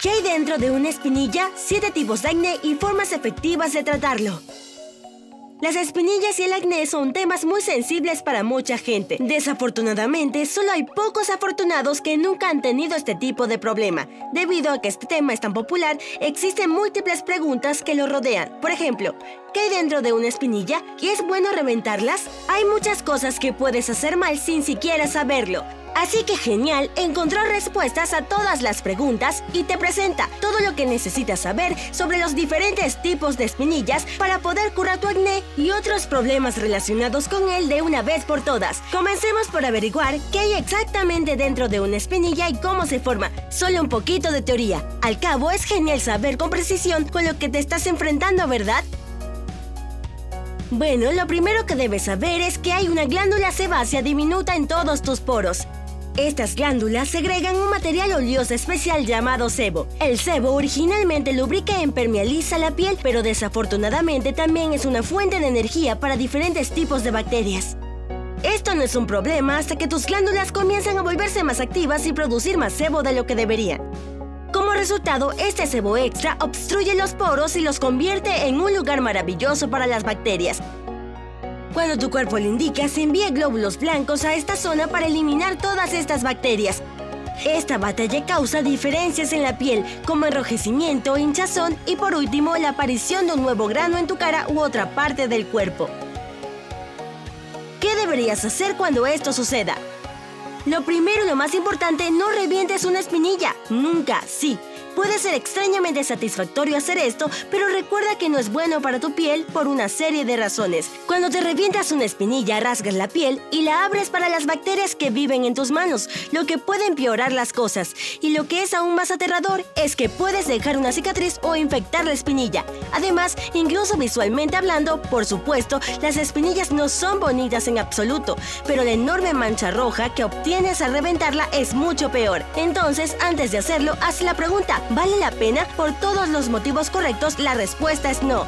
¿Qué hay dentro de una espinilla? Siete tipos de acné y formas efectivas de tratarlo. Las espinillas y el acné son temas muy sensibles para mucha gente. Desafortunadamente, solo hay pocos afortunados que nunca han tenido este tipo de problema. Debido a que este tema es tan popular, existen múltiples preguntas que lo rodean. Por ejemplo, ¿qué hay dentro de una espinilla? ¿Y es bueno reventarlas? Hay muchas cosas que puedes hacer mal sin siquiera saberlo. Así que genial, encontró respuestas a todas las preguntas y te presenta todo lo que necesitas saber sobre los diferentes tipos de espinillas para poder curar tu acné y otros problemas relacionados con él de una vez por todas. Comencemos por averiguar qué hay exactamente dentro de una espinilla y cómo se forma. Solo un poquito de teoría. Al cabo, es genial saber con precisión con lo que te estás enfrentando, ¿verdad? Bueno, lo primero que debes saber es que hay una glándula sebácea diminuta en todos tus poros. Estas glándulas segregan un material oleoso especial llamado sebo. El sebo originalmente lubrica e impermeabiliza la piel, pero desafortunadamente también es una fuente de energía para diferentes tipos de bacterias. Esto no es un problema hasta que tus glándulas comienzan a volverse más activas y producir más sebo de lo que deberían. Como resultado, este sebo extra obstruye los poros y los convierte en un lugar maravilloso para las bacterias. Cuando tu cuerpo lo indica, se envía glóbulos blancos a esta zona para eliminar todas estas bacterias. Esta batalla causa diferencias en la piel, como enrojecimiento, hinchazón y por último la aparición de un nuevo grano en tu cara u otra parte del cuerpo. ¿Qué deberías hacer cuando esto suceda? Lo primero y lo más importante, no revientes una espinilla. Nunca, sí. Puede ser extrañamente satisfactorio hacer esto, pero recuerda que no es bueno para tu piel por una serie de razones. Cuando te revientas una espinilla, rasgas la piel y la abres para las bacterias que viven en tus manos, lo que puede empeorar las cosas. Y lo que es aún más aterrador es que puedes dejar una cicatriz o infectar la espinilla. Además, incluso visualmente hablando, por supuesto, las espinillas no son bonitas en absoluto, pero la enorme mancha roja que obtienes al reventarla es mucho peor. Entonces, antes de hacerlo, haz la pregunta, ¿Vale la pena? Por todos los motivos correctos, la respuesta es no.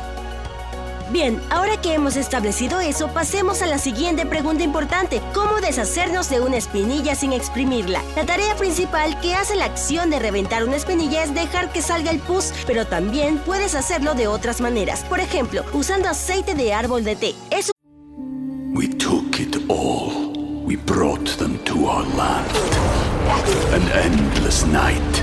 Bien, ahora que hemos establecido eso, pasemos a la siguiente pregunta importante. ¿Cómo deshacernos de una espinilla sin exprimirla? La tarea principal que hace la acción de reventar una espinilla es dejar que salga el pus, pero también puedes hacerlo de otras maneras. Por ejemplo, usando aceite de árbol de té. Es we took it all. We brought them to our land. An endless night,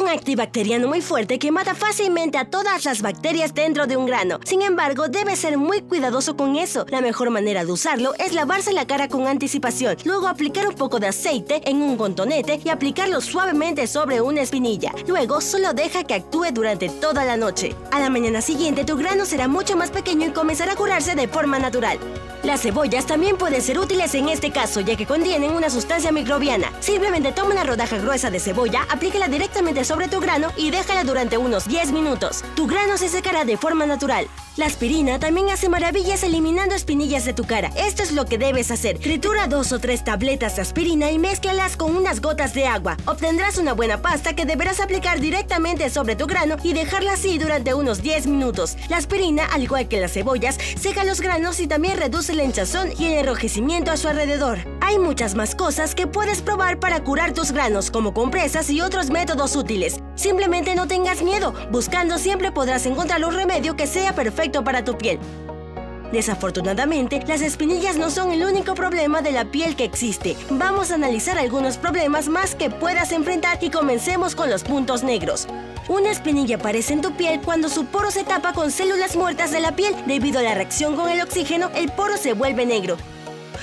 Un antibacteriano muy fuerte que mata fácilmente a todas las bacterias dentro de un grano. Sin embargo, debes ser muy cuidadoso con eso. La mejor manera de usarlo es lavarse la cara con anticipación, luego aplicar un poco de aceite en un contonete y aplicarlo suavemente sobre una espinilla. Luego, solo deja que actúe durante toda la noche. A la mañana siguiente, tu grano será mucho más pequeño y comenzará a curarse de forma natural. Las cebollas también pueden ser útiles en este caso, ya que contienen una sustancia microbiana. Simplemente toma una rodaja gruesa de cebolla, aplícala directamente sobre tu grano y déjala durante unos 10 minutos. Tu grano se secará de forma natural. La aspirina también hace maravillas eliminando espinillas de tu cara. Esto es lo que debes hacer. Tritura dos o tres tabletas de aspirina y mézclalas con unas gotas de agua. Obtendrás una buena pasta que deberás aplicar directamente sobre tu grano y dejarla así durante unos 10 minutos. La aspirina, al igual que las cebollas, seca los granos y también reduce la hinchazón y el enrojecimiento a su alrededor. Hay muchas más cosas que puedes probar para curar tus granos, como compresas y otros métodos útiles. Simplemente no tengas miedo. Buscando siempre podrás encontrar un remedio que sea perfecto para tu piel. Desafortunadamente, las espinillas no son el único problema de la piel que existe. Vamos a analizar algunos problemas más que puedas enfrentar y comencemos con los puntos negros. Una espinilla aparece en tu piel cuando su poro se tapa con células muertas de la piel. Debido a la reacción con el oxígeno, el poro se vuelve negro.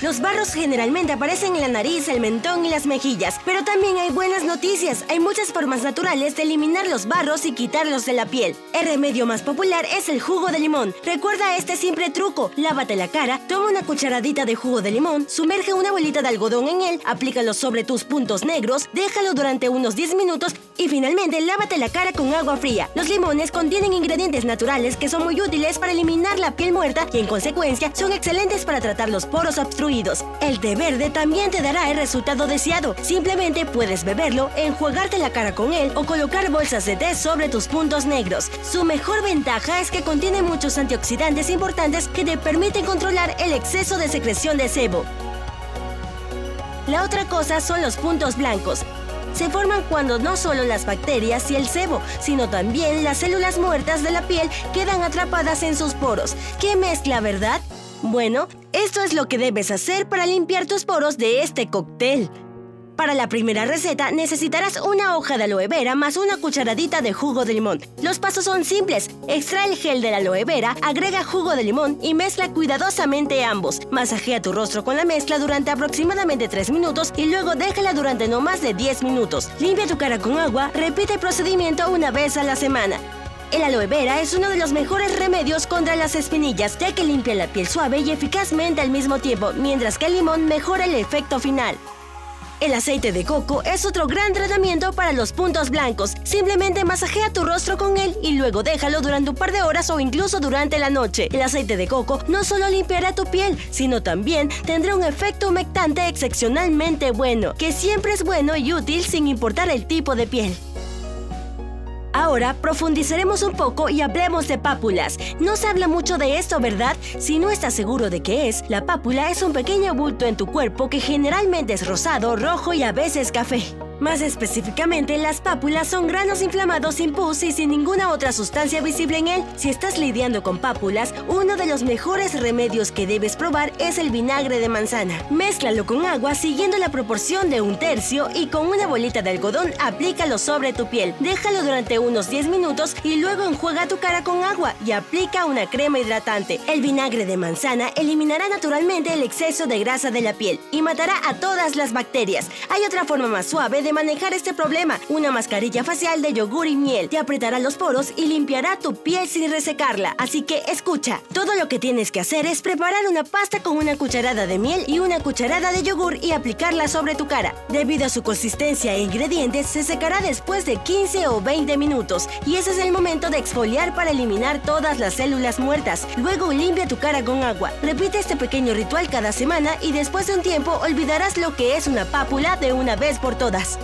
Los barros generalmente aparecen en la nariz, el mentón y las mejillas, pero también hay buenas noticias. Hay muchas formas naturales de eliminar los barros y quitarlos de la piel. El remedio más popular es el jugo de limón. Recuerda este simple truco. Lávate la cara, toma una cucharadita de jugo de limón, sumerge una bolita de algodón en él, aplícalo sobre tus puntos negros, déjalo durante unos 10 minutos y finalmente lávate la cara con agua fría. Los limones contienen ingredientes naturales que son muy útiles para eliminar la piel muerta y en consecuencia son excelentes para tratar los poros obstruidos el té verde también te dará el resultado deseado. Simplemente puedes beberlo, enjuagarte la cara con él o colocar bolsas de té sobre tus puntos negros. Su mejor ventaja es que contiene muchos antioxidantes importantes que te permiten controlar el exceso de secreción de sebo. La otra cosa son los puntos blancos. Se forman cuando no solo las bacterias y el sebo, sino también las células muertas de la piel quedan atrapadas en sus poros. ¿Qué mezcla, verdad? Bueno, esto es lo que debes hacer para limpiar tus poros de este cóctel. Para la primera receta necesitarás una hoja de aloe vera más una cucharadita de jugo de limón. Los pasos son simples. Extrae el gel de la aloe vera, agrega jugo de limón y mezcla cuidadosamente ambos. Masajea tu rostro con la mezcla durante aproximadamente 3 minutos y luego déjala durante no más de 10 minutos. Limpia tu cara con agua, repite el procedimiento una vez a la semana. El aloe vera es uno de los mejores remedios contra las espinillas, ya que limpia la piel suave y eficazmente al mismo tiempo, mientras que el limón mejora el efecto final. El aceite de coco es otro gran tratamiento para los puntos blancos. Simplemente masajea tu rostro con él y luego déjalo durante un par de horas o incluso durante la noche. El aceite de coco no solo limpiará tu piel, sino también tendrá un efecto humectante excepcionalmente bueno, que siempre es bueno y útil sin importar el tipo de piel. Ahora profundizaremos un poco y hablemos de pápulas. No se habla mucho de esto, ¿verdad? Si no estás seguro de qué es, la pápula es un pequeño bulto en tu cuerpo que generalmente es rosado, rojo y a veces café. Más específicamente, las pápulas son granos inflamados sin pus y sin ninguna otra sustancia visible en él. Si estás lidiando con pápulas, uno de los mejores remedios que debes probar es el vinagre de manzana. Mézclalo con agua siguiendo la proporción de un tercio y con una bolita de algodón aplícalo sobre tu piel. Déjalo durante unos 10 minutos y luego enjuaga tu cara con agua y aplica una crema hidratante. El vinagre de manzana eliminará naturalmente el exceso de grasa de la piel y matará a todas las bacterias. Hay otra forma más suave de manejar este problema. Una mascarilla facial de yogur y miel te apretará los poros y limpiará tu piel sin resecarla. Así que escucha, todo lo que tienes que hacer es preparar una pasta con una cucharada de miel y una cucharada de yogur y aplicarla sobre tu cara. Debido a su consistencia e ingredientes, se secará después de 15 o 20 minutos y ese es el momento de exfoliar para eliminar todas las células muertas. Luego limpia tu cara con agua. Repite este pequeño ritual cada semana y después de un tiempo olvidarás lo que es una pápula de una vez por todas.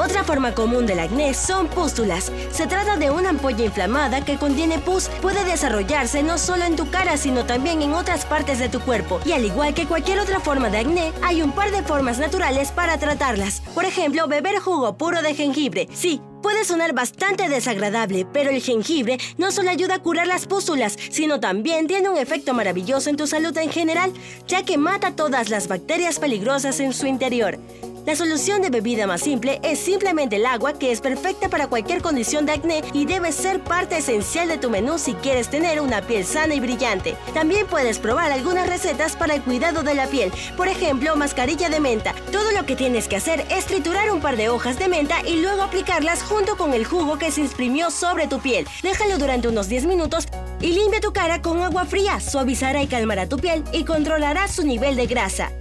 Otra forma común del acné son pústulas. Se trata de una ampolla inflamada que contiene pus. Puede desarrollarse no solo en tu cara, sino también en otras partes de tu cuerpo. Y al igual que cualquier otra forma de acné, hay un par de formas naturales para tratarlas. Por ejemplo, beber jugo puro de jengibre. Sí, Puede sonar bastante desagradable, pero el jengibre no solo ayuda a curar las pústulas, sino también tiene un efecto maravilloso en tu salud en general, ya que mata todas las bacterias peligrosas en su interior. La solución de bebida más simple es simplemente el agua que es perfecta para cualquier condición de acné y debe ser parte esencial de tu menú si quieres tener una piel sana y brillante. También puedes probar algunas recetas para el cuidado de la piel, por ejemplo, mascarilla de menta. Todo lo que tienes que hacer es triturar un par de hojas de menta y luego aplicarlas junto con el jugo que se imprimió sobre tu piel. Déjalo durante unos 10 minutos y limpia tu cara con agua fría, suavizará y calmará tu piel y controlará su nivel de grasa.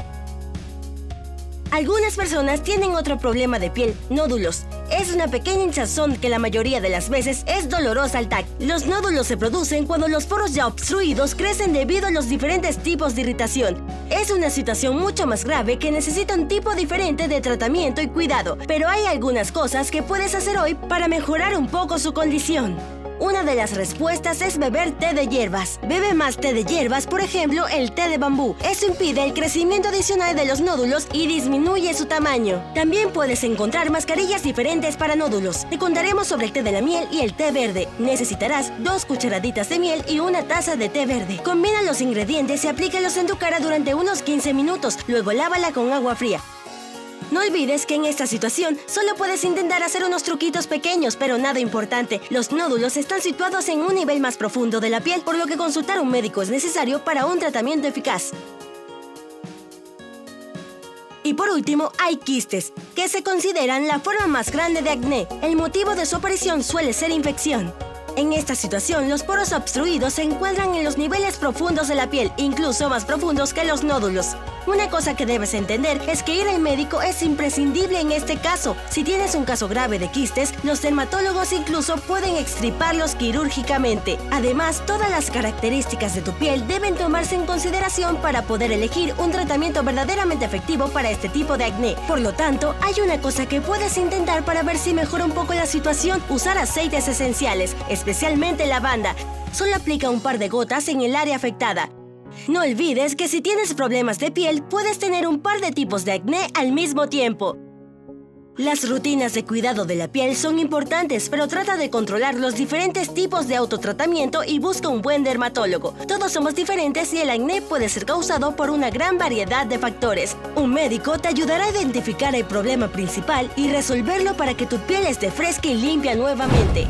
Algunas personas tienen otro problema de piel, nódulos. Es una pequeña hinchazón que la mayoría de las veces es dolorosa al tacto. Los nódulos se producen cuando los poros ya obstruidos crecen debido a los diferentes tipos de irritación. Es una situación mucho más grave que necesita un tipo diferente de tratamiento y cuidado, pero hay algunas cosas que puedes hacer hoy para mejorar un poco su condición. Una de las respuestas es beber té de hierbas. Bebe más té de hierbas, por ejemplo, el té de bambú. Eso impide el crecimiento adicional de los nódulos y disminuye su tamaño. También puedes encontrar mascarillas diferentes para nódulos. Te contaremos sobre el té de la miel y el té verde. Necesitarás dos cucharaditas de miel y una taza de té verde. Combina los ingredientes y aplícalos en tu cara durante unos 15 minutos. Luego lávala con agua fría. No olvides que en esta situación solo puedes intentar hacer unos truquitos pequeños, pero nada importante. Los nódulos están situados en un nivel más profundo de la piel, por lo que consultar a un médico es necesario para un tratamiento eficaz. Y por último, hay quistes, que se consideran la forma más grande de acné. El motivo de su aparición suele ser infección. En esta situación, los poros obstruidos se encuentran en los niveles profundos de la piel, incluso más profundos que los nódulos. Una cosa que debes entender es que ir al médico es imprescindible en este caso. Si tienes un caso grave de quistes, los dermatólogos incluso pueden extriparlos quirúrgicamente. Además, todas las características de tu piel deben tomarse en consideración para poder elegir un tratamiento verdaderamente efectivo para este tipo de acné. Por lo tanto, hay una cosa que puedes intentar para ver si mejora un poco la situación, usar aceites esenciales, especialmente lavanda. Solo aplica un par de gotas en el área afectada. No olvides que si tienes problemas de piel, puedes tener un par de tipos de acné al mismo tiempo. Las rutinas de cuidado de la piel son importantes, pero trata de controlar los diferentes tipos de autotratamiento y busca un buen dermatólogo. Todos somos diferentes y el acné puede ser causado por una gran variedad de factores. Un médico te ayudará a identificar el problema principal y resolverlo para que tu piel esté fresca y limpia nuevamente.